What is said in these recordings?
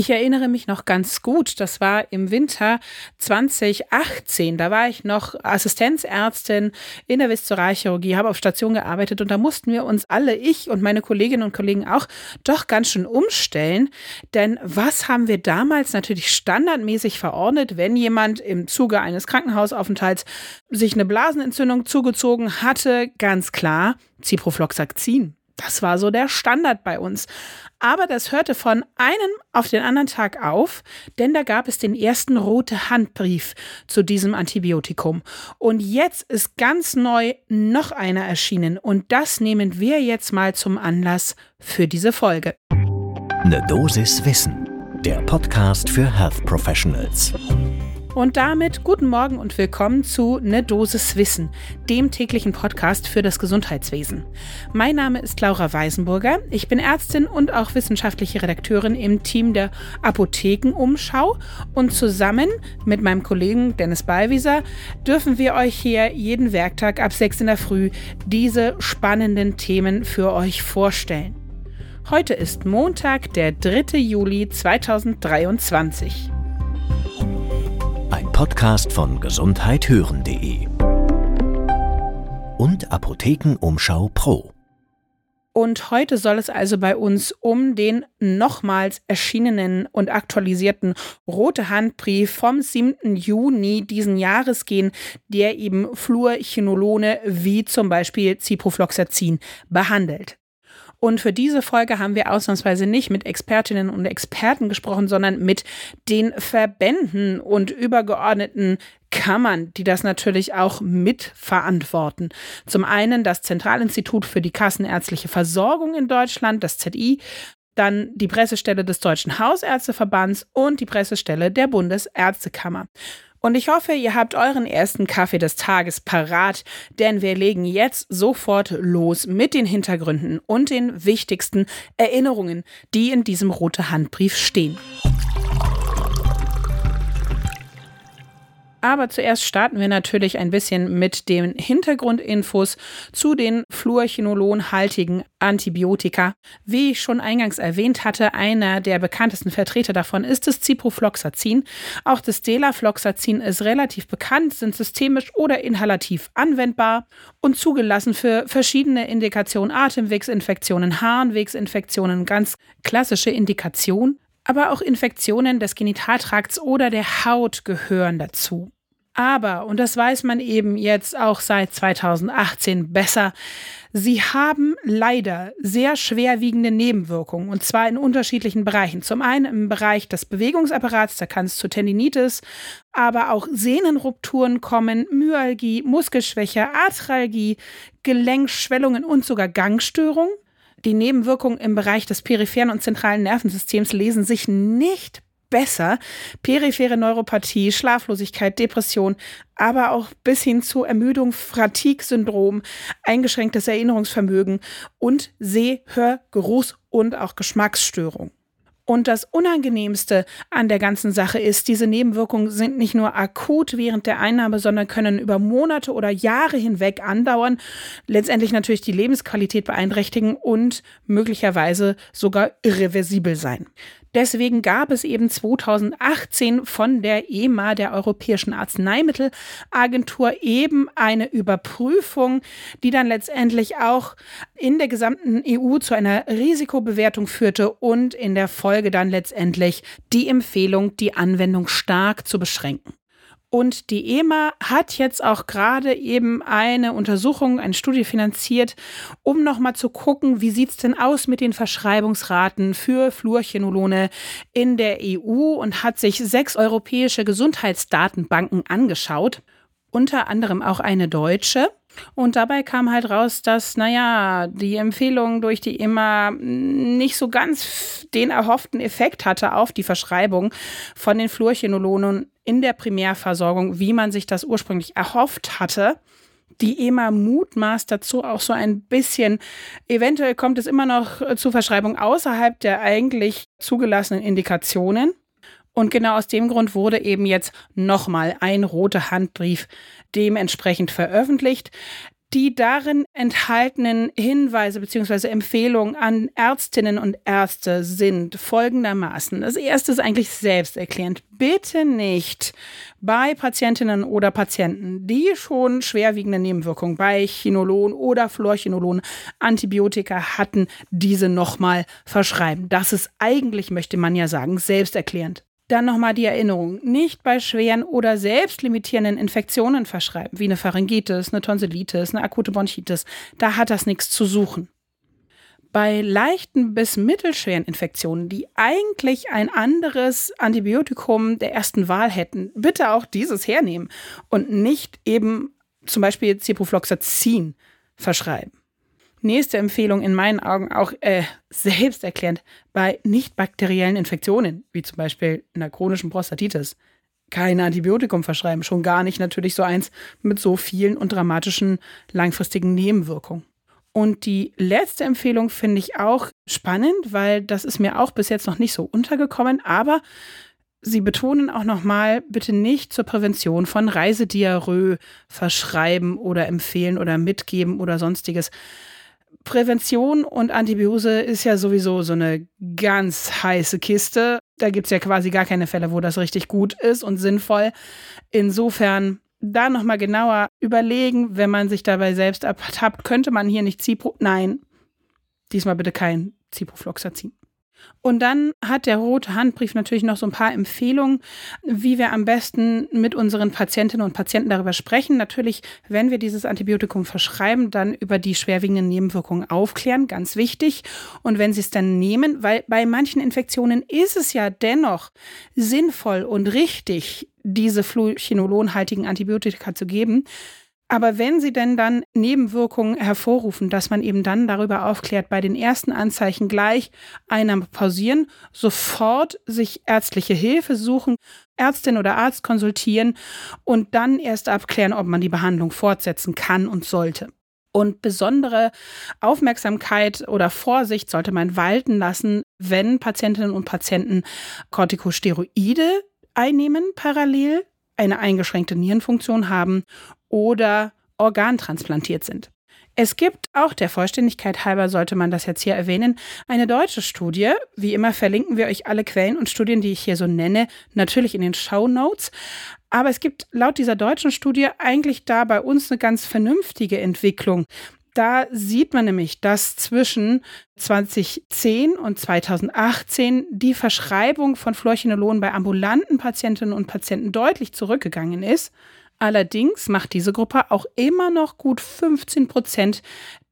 Ich erinnere mich noch ganz gut, das war im Winter 2018. Da war ich noch Assistenzärztin in der Viszeralchirurgie, habe auf Station gearbeitet und da mussten wir uns alle, ich und meine Kolleginnen und Kollegen auch, doch ganz schön umstellen. Denn was haben wir damals natürlich standardmäßig verordnet, wenn jemand im Zuge eines Krankenhausaufenthalts sich eine Blasenentzündung zugezogen hatte? Ganz klar, Ciprofloxacin. Das war so der Standard bei uns. Aber das hörte von einem auf den anderen Tag auf, denn da gab es den ersten rote Handbrief zu diesem Antibiotikum. Und jetzt ist ganz neu noch einer erschienen und das nehmen wir jetzt mal zum Anlass für diese Folge. Eine Dosis Wissen, der Podcast für Health Professionals. Und damit guten Morgen und willkommen zu Ne Dosis Wissen, dem täglichen Podcast für das Gesundheitswesen. Mein Name ist Laura Weisenburger. Ich bin Ärztin und auch wissenschaftliche Redakteurin im Team der Apothekenumschau. Und zusammen mit meinem Kollegen Dennis Ballwieser dürfen wir euch hier jeden Werktag ab 6 in der Früh diese spannenden Themen für euch vorstellen. Heute ist Montag, der 3. Juli 2023. Podcast von gesundheithören.de und Apothekenumschau Pro. Und heute soll es also bei uns um den nochmals erschienenen und aktualisierten Rote Handbrief vom 7. Juni diesen Jahres gehen, der eben Fluorchinolone wie zum Beispiel Ciprofloxacin behandelt. Und für diese Folge haben wir ausnahmsweise nicht mit Expertinnen und Experten gesprochen, sondern mit den Verbänden und übergeordneten Kammern, die das natürlich auch mitverantworten. Zum einen das Zentralinstitut für die kassenärztliche Versorgung in Deutschland, das ZI, dann die Pressestelle des Deutschen Hausärzteverbands und die Pressestelle der Bundesärztekammer. Und ich hoffe, ihr habt euren ersten Kaffee des Tages parat, denn wir legen jetzt sofort los mit den Hintergründen und den wichtigsten Erinnerungen, die in diesem rote Handbrief stehen. Aber zuerst starten wir natürlich ein bisschen mit den Hintergrundinfos zu den fluorchinolonhaltigen Antibiotika. Wie ich schon eingangs erwähnt hatte, einer der bekanntesten Vertreter davon ist das Ciprofloxacin. Auch das Delafloxacin ist relativ bekannt, sind systemisch oder inhalativ anwendbar und zugelassen für verschiedene Indikationen, Atemwegsinfektionen, Harnwegsinfektionen, ganz klassische Indikationen aber auch Infektionen des Genitaltrakts oder der Haut gehören dazu. Aber, und das weiß man eben jetzt auch seit 2018 besser, sie haben leider sehr schwerwiegende Nebenwirkungen und zwar in unterschiedlichen Bereichen. Zum einen im Bereich des Bewegungsapparats, da kann es zu Tendinitis, aber auch Sehnenrupturen kommen, Myalgie, Muskelschwäche, Arthralgie, Gelenkschwellungen und sogar Gangstörungen. Die Nebenwirkungen im Bereich des peripheren und zentralen Nervensystems lesen sich nicht besser. Periphere Neuropathie, Schlaflosigkeit, Depression, aber auch bis hin zu Ermüdung, Fatigue-Syndrom, eingeschränktes Erinnerungsvermögen und Seh-, Hör-, Geruchs- und auch Geschmacksstörung. Und das Unangenehmste an der ganzen Sache ist, diese Nebenwirkungen sind nicht nur akut während der Einnahme, sondern können über Monate oder Jahre hinweg andauern, letztendlich natürlich die Lebensqualität beeinträchtigen und möglicherweise sogar irreversibel sein. Deswegen gab es eben 2018 von der EMA, der Europäischen Arzneimittelagentur, eben eine Überprüfung, die dann letztendlich auch in der gesamten EU zu einer Risikobewertung führte und in der Folge dann letztendlich die Empfehlung, die Anwendung stark zu beschränken. Und die EMA hat jetzt auch gerade eben eine Untersuchung, eine Studie finanziert, um nochmal zu gucken, wie sieht es denn aus mit den Verschreibungsraten für Fluorchinolone in der EU und hat sich sechs europäische Gesundheitsdatenbanken angeschaut, unter anderem auch eine deutsche. Und dabei kam halt raus, dass, naja, die Empfehlung durch die EMA nicht so ganz den erhofften Effekt hatte auf die Verschreibung von den Fluorchinolonen in der Primärversorgung, wie man sich das ursprünglich erhofft hatte. Die EMA mutmaßt dazu auch so ein bisschen, eventuell kommt es immer noch zu Verschreibung außerhalb der eigentlich zugelassenen Indikationen. Und genau aus dem Grund wurde eben jetzt nochmal ein roter Handbrief dementsprechend veröffentlicht. Die darin enthaltenen Hinweise bzw. Empfehlungen an Ärztinnen und Ärzte sind folgendermaßen. Das erste ist eigentlich selbsterklärend. Bitte nicht bei Patientinnen oder Patienten, die schon schwerwiegende Nebenwirkungen bei Chinolon oder Fluorchinolon Antibiotika hatten, diese nochmal verschreiben. Das ist eigentlich, möchte man ja sagen, selbsterklärend. Dann nochmal die Erinnerung, nicht bei schweren oder selbstlimitierenden Infektionen verschreiben, wie eine Pharyngitis, eine Tonsillitis, eine akute Bronchitis. Da hat das nichts zu suchen. Bei leichten bis mittelschweren Infektionen, die eigentlich ein anderes Antibiotikum der ersten Wahl hätten, bitte auch dieses hernehmen und nicht eben zum Beispiel Ciprofloxacin verschreiben. Nächste Empfehlung in meinen Augen auch äh, selbsterklärend bei nicht bakteriellen Infektionen, wie zum Beispiel einer chronischen Prostatitis. Kein Antibiotikum verschreiben, schon gar nicht natürlich so eins mit so vielen und dramatischen langfristigen Nebenwirkungen. Und die letzte Empfehlung finde ich auch spannend, weil das ist mir auch bis jetzt noch nicht so untergekommen, aber Sie betonen auch nochmal, bitte nicht zur Prävention von Reisediarrhoe verschreiben oder empfehlen oder mitgeben oder sonstiges. Prävention und Antibiose ist ja sowieso so eine ganz heiße Kiste. Da gibt es ja quasi gar keine Fälle, wo das richtig gut ist und sinnvoll. Insofern da nochmal genauer überlegen, wenn man sich dabei selbst ertappt, könnte man hier nicht Zipro. Nein, diesmal bitte kein Ciprofloxacin. Und dann hat der rote Handbrief natürlich noch so ein paar Empfehlungen, wie wir am besten mit unseren Patientinnen und Patienten darüber sprechen. Natürlich, wenn wir dieses Antibiotikum verschreiben, dann über die schwerwiegenden Nebenwirkungen aufklären, ganz wichtig. Und wenn Sie es dann nehmen, weil bei manchen Infektionen ist es ja dennoch sinnvoll und richtig, diese fluchinolonhaltigen Antibiotika zu geben, aber wenn sie denn dann Nebenwirkungen hervorrufen, dass man eben dann darüber aufklärt, bei den ersten Anzeichen gleich Einnahme pausieren, sofort sich ärztliche Hilfe suchen, Ärztin oder Arzt konsultieren und dann erst abklären, ob man die Behandlung fortsetzen kann und sollte. Und besondere Aufmerksamkeit oder Vorsicht sollte man walten lassen, wenn Patientinnen und Patienten Corticosteroide einnehmen parallel eine eingeschränkte Nierenfunktion haben oder organtransplantiert sind. Es gibt auch der Vollständigkeit halber, sollte man das jetzt hier erwähnen, eine deutsche Studie. Wie immer verlinken wir euch alle Quellen und Studien, die ich hier so nenne, natürlich in den Show Notes. Aber es gibt laut dieser deutschen Studie eigentlich da bei uns eine ganz vernünftige Entwicklung. Da sieht man nämlich, dass zwischen 2010 und 2018 die Verschreibung von Fluorchinolon bei ambulanten Patientinnen und Patienten deutlich zurückgegangen ist. Allerdings macht diese Gruppe auch immer noch gut 15 Prozent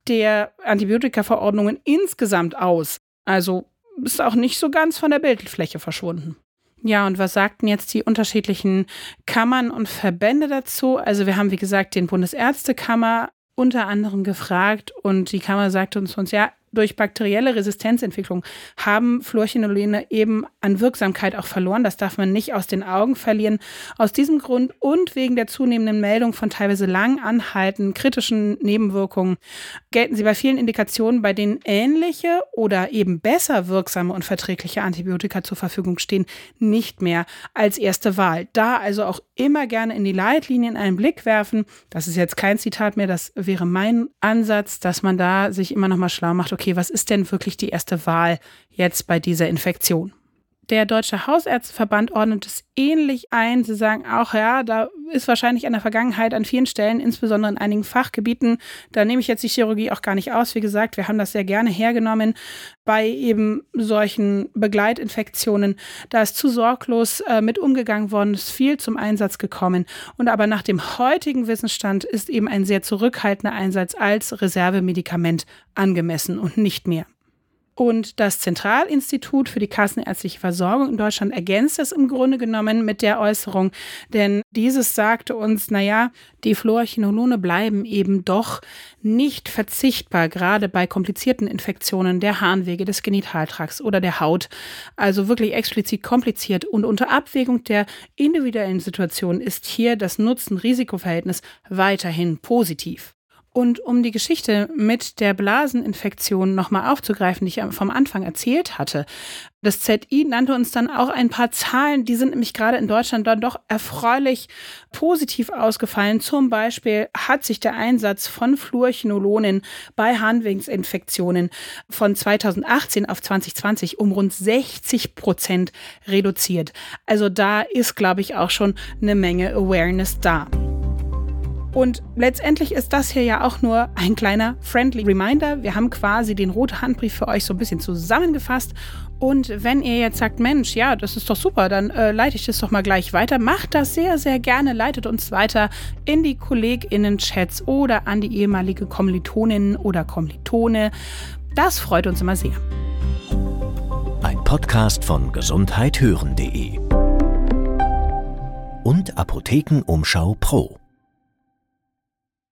der Antibiotikaverordnungen insgesamt aus. Also ist auch nicht so ganz von der Bildfläche verschwunden. Ja, und was sagten jetzt die unterschiedlichen Kammern und Verbände dazu? Also wir haben, wie gesagt, den Bundesärztekammer unter anderem gefragt und die Kammer sagte uns, uns ja, durch bakterielle Resistenzentwicklung haben Fluorchinolene eben an Wirksamkeit auch verloren. Das darf man nicht aus den Augen verlieren. Aus diesem Grund und wegen der zunehmenden Meldung von teilweise lang anhaltenden kritischen Nebenwirkungen gelten sie bei vielen Indikationen, bei denen ähnliche oder eben besser wirksame und verträgliche Antibiotika zur Verfügung stehen, nicht mehr als erste Wahl. Da also auch immer gerne in die Leitlinien einen Blick werfen. Das ist jetzt kein Zitat mehr, das wäre mein Ansatz, dass man da sich immer noch mal schlau macht okay, was ist denn wirklich die erste Wahl jetzt bei dieser Infektion? Der Deutsche Hausärzteverband ordnet es ähnlich ein. Sie sagen auch, ja, da ist wahrscheinlich in der Vergangenheit an vielen Stellen, insbesondere in einigen Fachgebieten, da nehme ich jetzt die Chirurgie auch gar nicht aus. Wie gesagt, wir haben das sehr gerne hergenommen bei eben solchen Begleitinfektionen. Da ist zu sorglos äh, mit umgegangen worden, ist viel zum Einsatz gekommen. Und aber nach dem heutigen Wissensstand ist eben ein sehr zurückhaltender Einsatz als Reservemedikament angemessen und nicht mehr. Und das Zentralinstitut für die kassenärztliche Versorgung in Deutschland ergänzt es im Grunde genommen mit der Äußerung, denn dieses sagte uns, naja, die Fluorchinolone bleiben eben doch nicht verzichtbar, gerade bei komplizierten Infektionen der Harnwege, des Genitaltrakts oder der Haut. Also wirklich explizit kompliziert und unter Abwägung der individuellen Situation ist hier das Nutzen-Risikoverhältnis weiterhin positiv. Und um die Geschichte mit der Blaseninfektion nochmal aufzugreifen, die ich vom Anfang erzählt hatte, das ZI nannte uns dann auch ein paar Zahlen, die sind nämlich gerade in Deutschland dann doch erfreulich positiv ausgefallen. Zum Beispiel hat sich der Einsatz von Fluorchinolonen bei Harnwegsinfektionen von 2018 auf 2020 um rund 60 Prozent reduziert. Also da ist, glaube ich, auch schon eine Menge Awareness da. Und letztendlich ist das hier ja auch nur ein kleiner friendly Reminder. Wir haben quasi den roten Handbrief für euch so ein bisschen zusammengefasst. Und wenn ihr jetzt sagt, Mensch, ja, das ist doch super, dann äh, leite ich das doch mal gleich weiter. Macht das sehr, sehr gerne. Leitet uns weiter in die KollegInnen-Chats oder an die ehemalige Kommilitoninnen oder Kommilitone. Das freut uns immer sehr. Ein Podcast von gesundheithören.de und Apothekenumschau Pro.